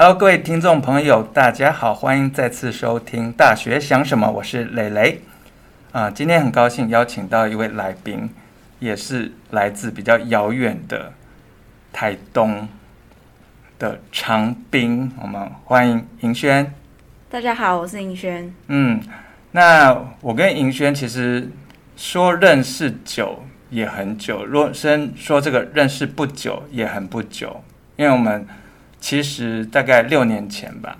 Hello，各位听众朋友，大家好，欢迎再次收听《大学想什么》，我是蕾蕾。啊、呃，今天很高兴邀请到一位来宾，也是来自比较遥远的台东的长滨。我们欢迎银轩。大家好，我是银轩。嗯，那我跟银轩其实说认识久也很久，若先说这个认识不久也很不久，因为我们。其实大概六年前吧，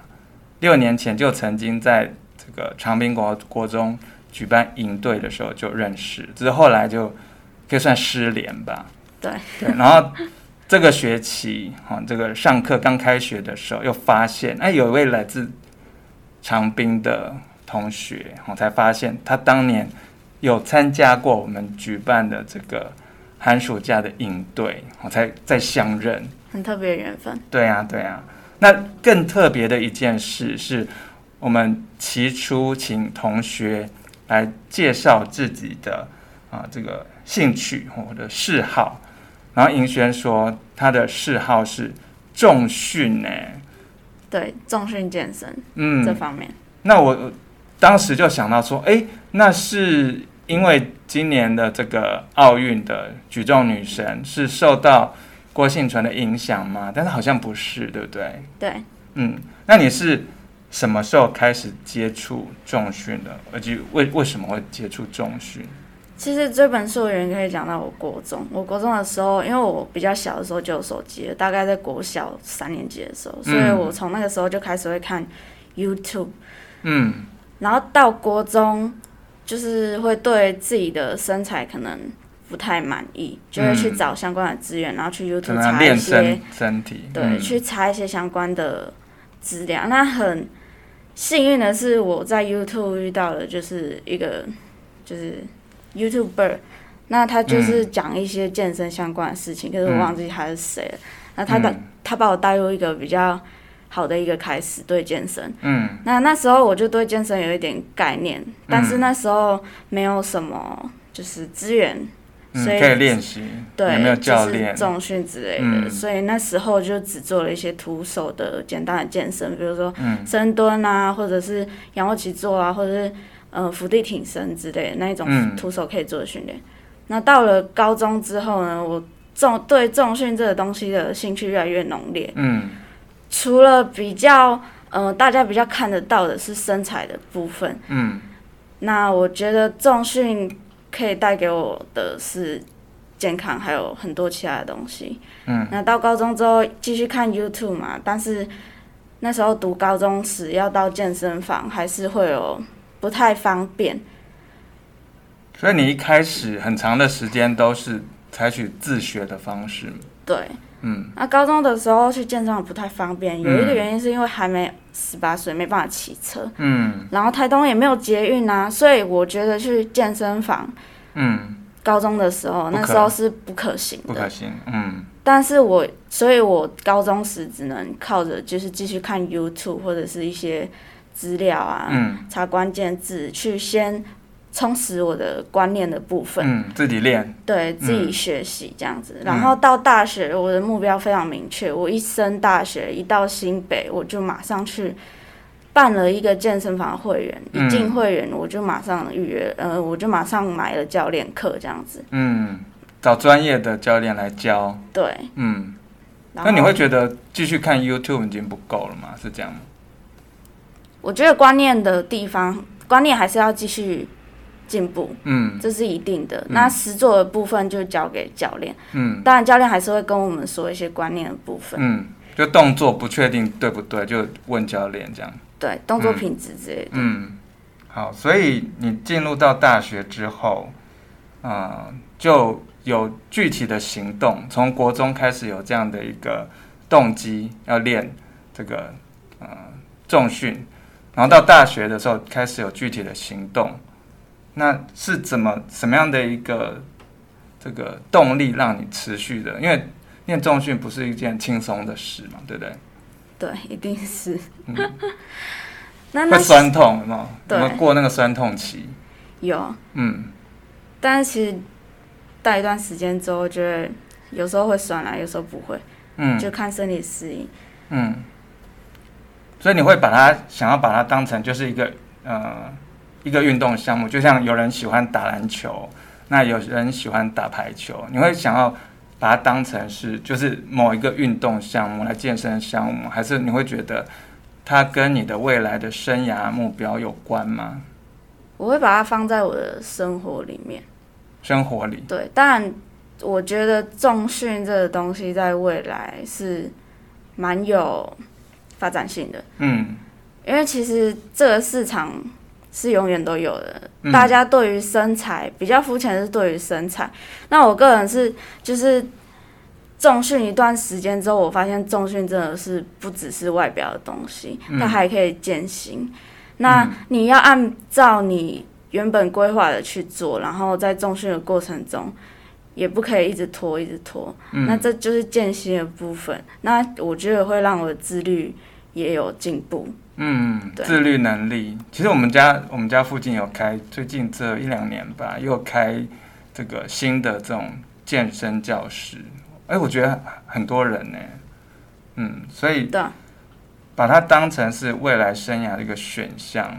六年前就曾经在这个长滨国国中举办营队的时候就认识，只是后来就可以算失联吧。对对，然后这个学期哈，这个上课刚开学的时候又发现，哎，有一位来自长滨的同学，我才发现他当年有参加过我们举办的这个寒暑假的营队，我才再相认。很特别的缘分。对呀、啊，对呀、啊。那更特别的一件事是，我们起初请同学来介绍自己的啊这个兴趣或者嗜好，然后银轩说他的嗜好是重训呢。对，重训健身，嗯，这方面。那我当时就想到说，哎，那是因为今年的这个奥运的举重女神是受到。郭婞淳的影响吗？但是好像不是，对不对？对，嗯，那你是什么时候开始接触重训的？而且为为什么会接触重训？其实这本书的原因可以讲到我国中。我国中的时候，因为我比较小的时候就有手机了，大概在国小三年级的时候，所以我从那个时候就开始会看 YouTube。嗯，然后到国中，就是会对自己的身材可能。不太满意，就会去找相关的资源，嗯、然后去 YouTube 查一些身，身体，对，嗯、去查一些相关的资料。那很幸运的是，我在 YouTube 遇到了就是一个就是 YouTuber，那他就是讲一些健身相关的事情，嗯、可是我忘记他是谁了。那他的、嗯、他把我带入一个比较好的一个开始对健身。嗯，那那时候我就对健身有一点概念，但是那时候没有什么就是资源。所以、嗯、可以练习，对，有没有教练？就是重训之类的，嗯、所以那时候就只做了一些徒手的简单的健身，比如说深蹲啊，或者是仰卧起坐啊，或者是呃伏地挺身之类的那一种徒手可以做的训练。嗯、那到了高中之后呢，我重对重训这个东西的兴趣越来越浓烈。嗯，除了比较呃大家比较看得到的是身材的部分，嗯，那我觉得重训。可以带给我的是健康，还有很多其他的东西。嗯，那到高中之后继续看 YouTube 嘛，但是那时候读高中时要到健身房，还是会有不太方便。所以你一开始很长的时间都是采取自学的方式。对，嗯，那高中的时候去健身房不太方便，有一个原因是因为还没十八岁，没办法骑车。嗯，然后台东也没有捷运啊，所以我觉得去健身房，嗯，高中的时候那时候是不可行的，不可行。嗯，但是我所以，我高中时只能靠着就是继续看 YouTube 或者是一些资料啊，嗯，查关键字去先。充实我的观念的部分，嗯，自己练，对，自己学习这样子。嗯、然后到大学，我的目标非常明确。我一升大学，一到新北，我就马上去办了一个健身房会员。嗯、一进会员，我就马上预约，呃，我就马上买了教练课这样子。嗯，找专业的教练来教。对，嗯。那你会觉得继续看 YouTube 已经不够了吗？是这样吗？我觉得观念的地方，观念还是要继续。进步，嗯，这是一定的。嗯、那实作的部分就交给教练，嗯，当然教练还是会跟我们说一些观念的部分，嗯，就动作不确定对不对，就问教练这样。对，动作品质之类的。嗯，好，所以你进入到大学之后，啊、呃，就有具体的行动，从国中开始有这样的一个动机要练这个呃重训，然后到大学的时候开始有具体的行动。那是怎么什么样的一个这个动力让你持续的？因为练重训不是一件轻松的事嘛，对不对？对，一定是。嗯、那那会酸痛吗？有没有过那个酸痛期？有。嗯。但是其实待一段时间之后，就会有时候会酸啊，有时候不会。嗯。就看身体适应。嗯。所以你会把它想要把它当成就是一个呃一个运动项目，就像有人喜欢打篮球，那有人喜欢打排球，你会想要把它当成是就是某一个运动项目来健身项目，还是你会觉得它跟你的未来的生涯目标有关吗？我会把它放在我的生活里面。生活里。对，当然，我觉得重训这个东西在未来是蛮有发展性的。嗯，因为其实这个市场是永远都有的。嗯、大家对于身材比较肤浅的是对于身材。那我个人是就是重训一段时间之后，我发现重训真的是不只是外表的东西，它、嗯、还可以健心。那你要按照你原本规划的去做，然后在重训的过程中，也不可以一直拖，一直拖。嗯、那这就是间歇的部分。那我觉得会让我的自律也有进步。嗯，自律能力。其实我们家我们家附近有开，最近这一两年吧，又开这个新的这种健身教室。哎，我觉得很多人呢。嗯，所以。对。把它当成是未来生涯的一个选项，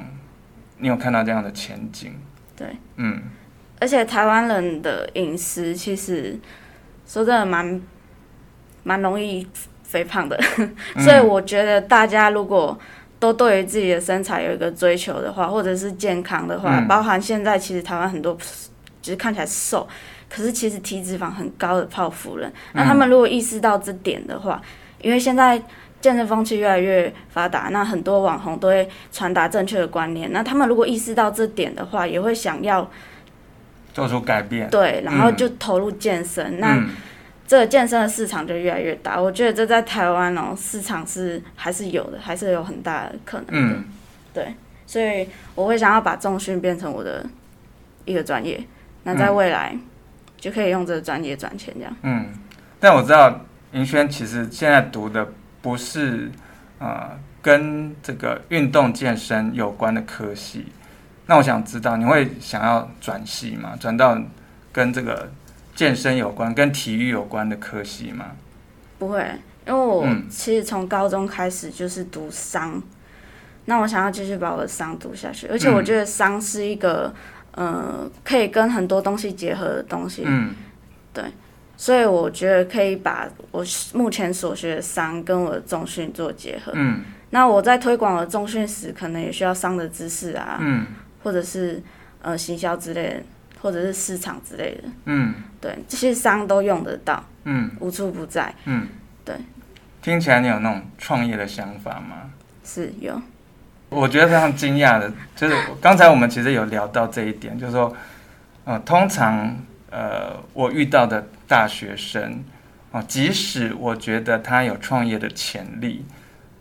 你有看到这样的前景？对，嗯，而且台湾人的饮食其实说真的蛮蛮容易肥胖的，所以我觉得大家如果都对于自己的身材有一个追求的话，或者是健康的话，嗯、包含现在其实台湾很多就是看起来瘦，可是其实体脂肪很高的泡芙人，那他们如果意识到这点的话，因为现在。健身风气越来越发达，那很多网红都会传达正确的观念。那他们如果意识到这点的话，也会想要做出改变。对，然后就投入健身。嗯、那这个健身的市场就越来越大。我觉得这在台湾哦，市场是还是有的，还是有很大的可能的。嗯，对，所以我会想要把重训变成我的一个专业。那在未来就可以用这个专业赚钱，这样。嗯，但我知道银轩其实现在读的。不是，呃，跟这个运动健身有关的科系。那我想知道，你会想要转系吗？转到跟这个健身有关、跟体育有关的科系吗？不会，因为我其实从高中开始就是读商，嗯、那我想要继续把我的商读下去。而且我觉得商是一个，嗯、呃，可以跟很多东西结合的东西。嗯，对。所以我觉得可以把我目前所学的商跟我的重训做结合。嗯，那我在推广我的重训时，可能也需要商的知识啊，嗯，或者是呃行销之类的，或者是市场之类的。嗯，对，这些商都用得到。嗯，无处不在。嗯，对。听起来你有那种创业的想法吗？是有。我觉得非常惊讶的，就是刚才我们其实有聊到这一点，就是说，呃，通常。呃，我遇到的大学生，哦，即使我觉得他有创业的潜力，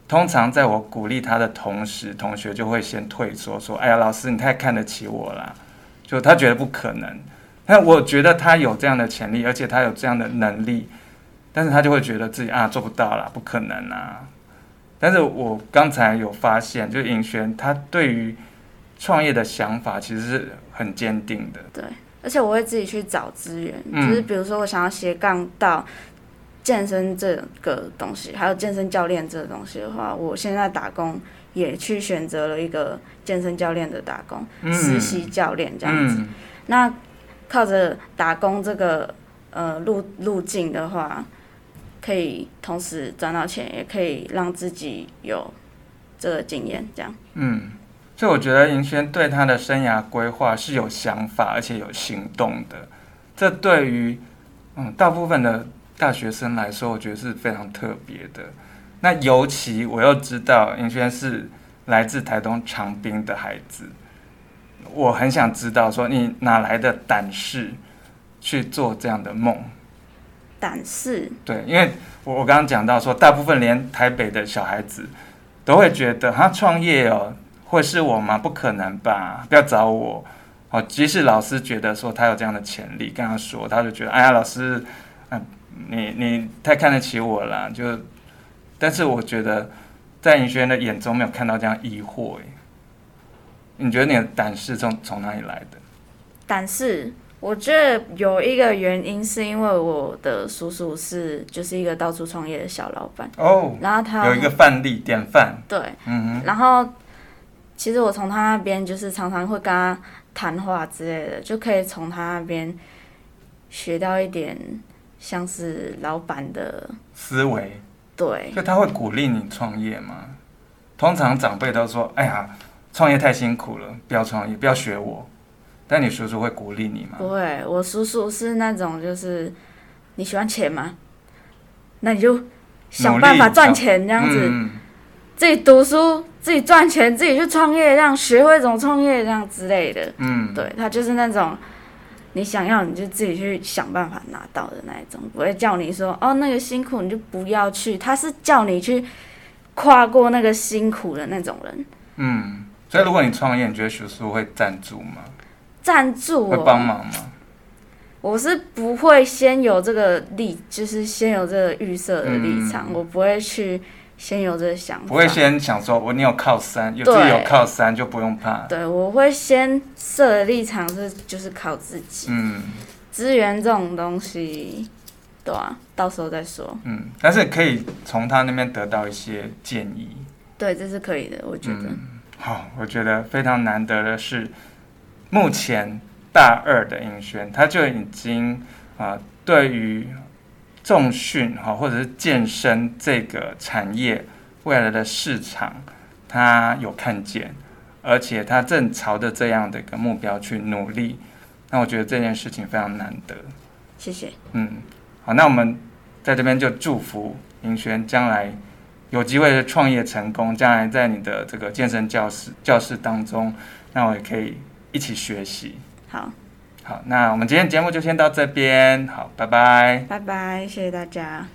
通常在我鼓励他的同时，同学就会先退缩，说：“哎呀，老师，你太看得起我了。”就他觉得不可能。但我觉得他有这样的潜力，而且他有这样的能力，但是他就会觉得自己啊做不到啦，不可能啊。但是我刚才有发现，就尹轩他对于创业的想法其实是很坚定的。对。而且我会自己去找资源，嗯、就是比如说我想要斜杠到健身这个东西，还有健身教练这个东西的话，我现在打工也去选择了一个健身教练的打工，嗯、实习教练这样子。嗯、那靠着打工这个呃路路径的话，可以同时赚到钱，也可以让自己有这个经验，这样。嗯。所以我觉得银轩对他的生涯规划是有想法，而且有行动的。这对于嗯大部分的大学生来说，我觉得是非常特别的。那尤其我又知道银轩是来自台东长滨的孩子，我很想知道说你哪来的胆识去做这样的梦？胆识？对，因为我我刚刚讲到说，大部分连台北的小孩子都会觉得他创业哦。会是我吗？不可能吧！不要找我。哦，即使老师觉得说他有这样的潜力，跟他说，他就觉得，哎呀，老师，啊、你你太看得起我了。就，但是我觉得，在尹轩的眼中没有看到这样疑惑。哎，你觉得你的胆识从从哪里来的？胆识，我觉得有一个原因是因为我的叔叔是就是一个到处创业的小老板。哦，然后他有一个范例典范，对，嗯哼，然后其实我从他那边就是常常会跟他谈话之类的，就可以从他那边学到一点像是老板的思维，对，就他会鼓励你创业吗？通常长辈都说：“哎呀，创业太辛苦了，不要创业，不要学我。”但你叔叔会鼓励你吗？不会，我叔叔是那种就是你喜欢钱吗？那你就想办法赚钱，这样子，嗯、自己读书，自己赚钱，自己去创业，这样学会怎么创业，这样之类的。嗯，对，他就是那种你想要你就自己去想办法拿到的那一种，不会叫你说哦那个辛苦你就不要去，他是叫你去。跨过那个辛苦的那种人，嗯，所以如果你创业，你觉得学叔会赞助吗？赞助会帮忙吗？我是不会先有这个立，就是先有这个预设的立场，嗯、我不会去先有这个想法，不会先想说我你有靠山，有自己有靠山就不用怕。对，我会先设的立场是就是靠自己，嗯，资源这种东西。对啊，到时候再说。嗯，但是可以从他那边得到一些建议。对，这是可以的，我觉得。嗯、好，我觉得非常难得的是，目前大二的尹轩，他就已经啊、呃，对于重训哈或者是健身这个产业未来的市场，他有看见，而且他正朝着这样的一个目标去努力。那我觉得这件事情非常难得。谢谢。嗯。好，那我们在这边就祝福林轩将来有机会创业成功，将来在你的这个健身教室教室当中，那我也可以一起学习。好，好，那我们今天节目就先到这边，好，拜拜，拜拜，谢谢大家。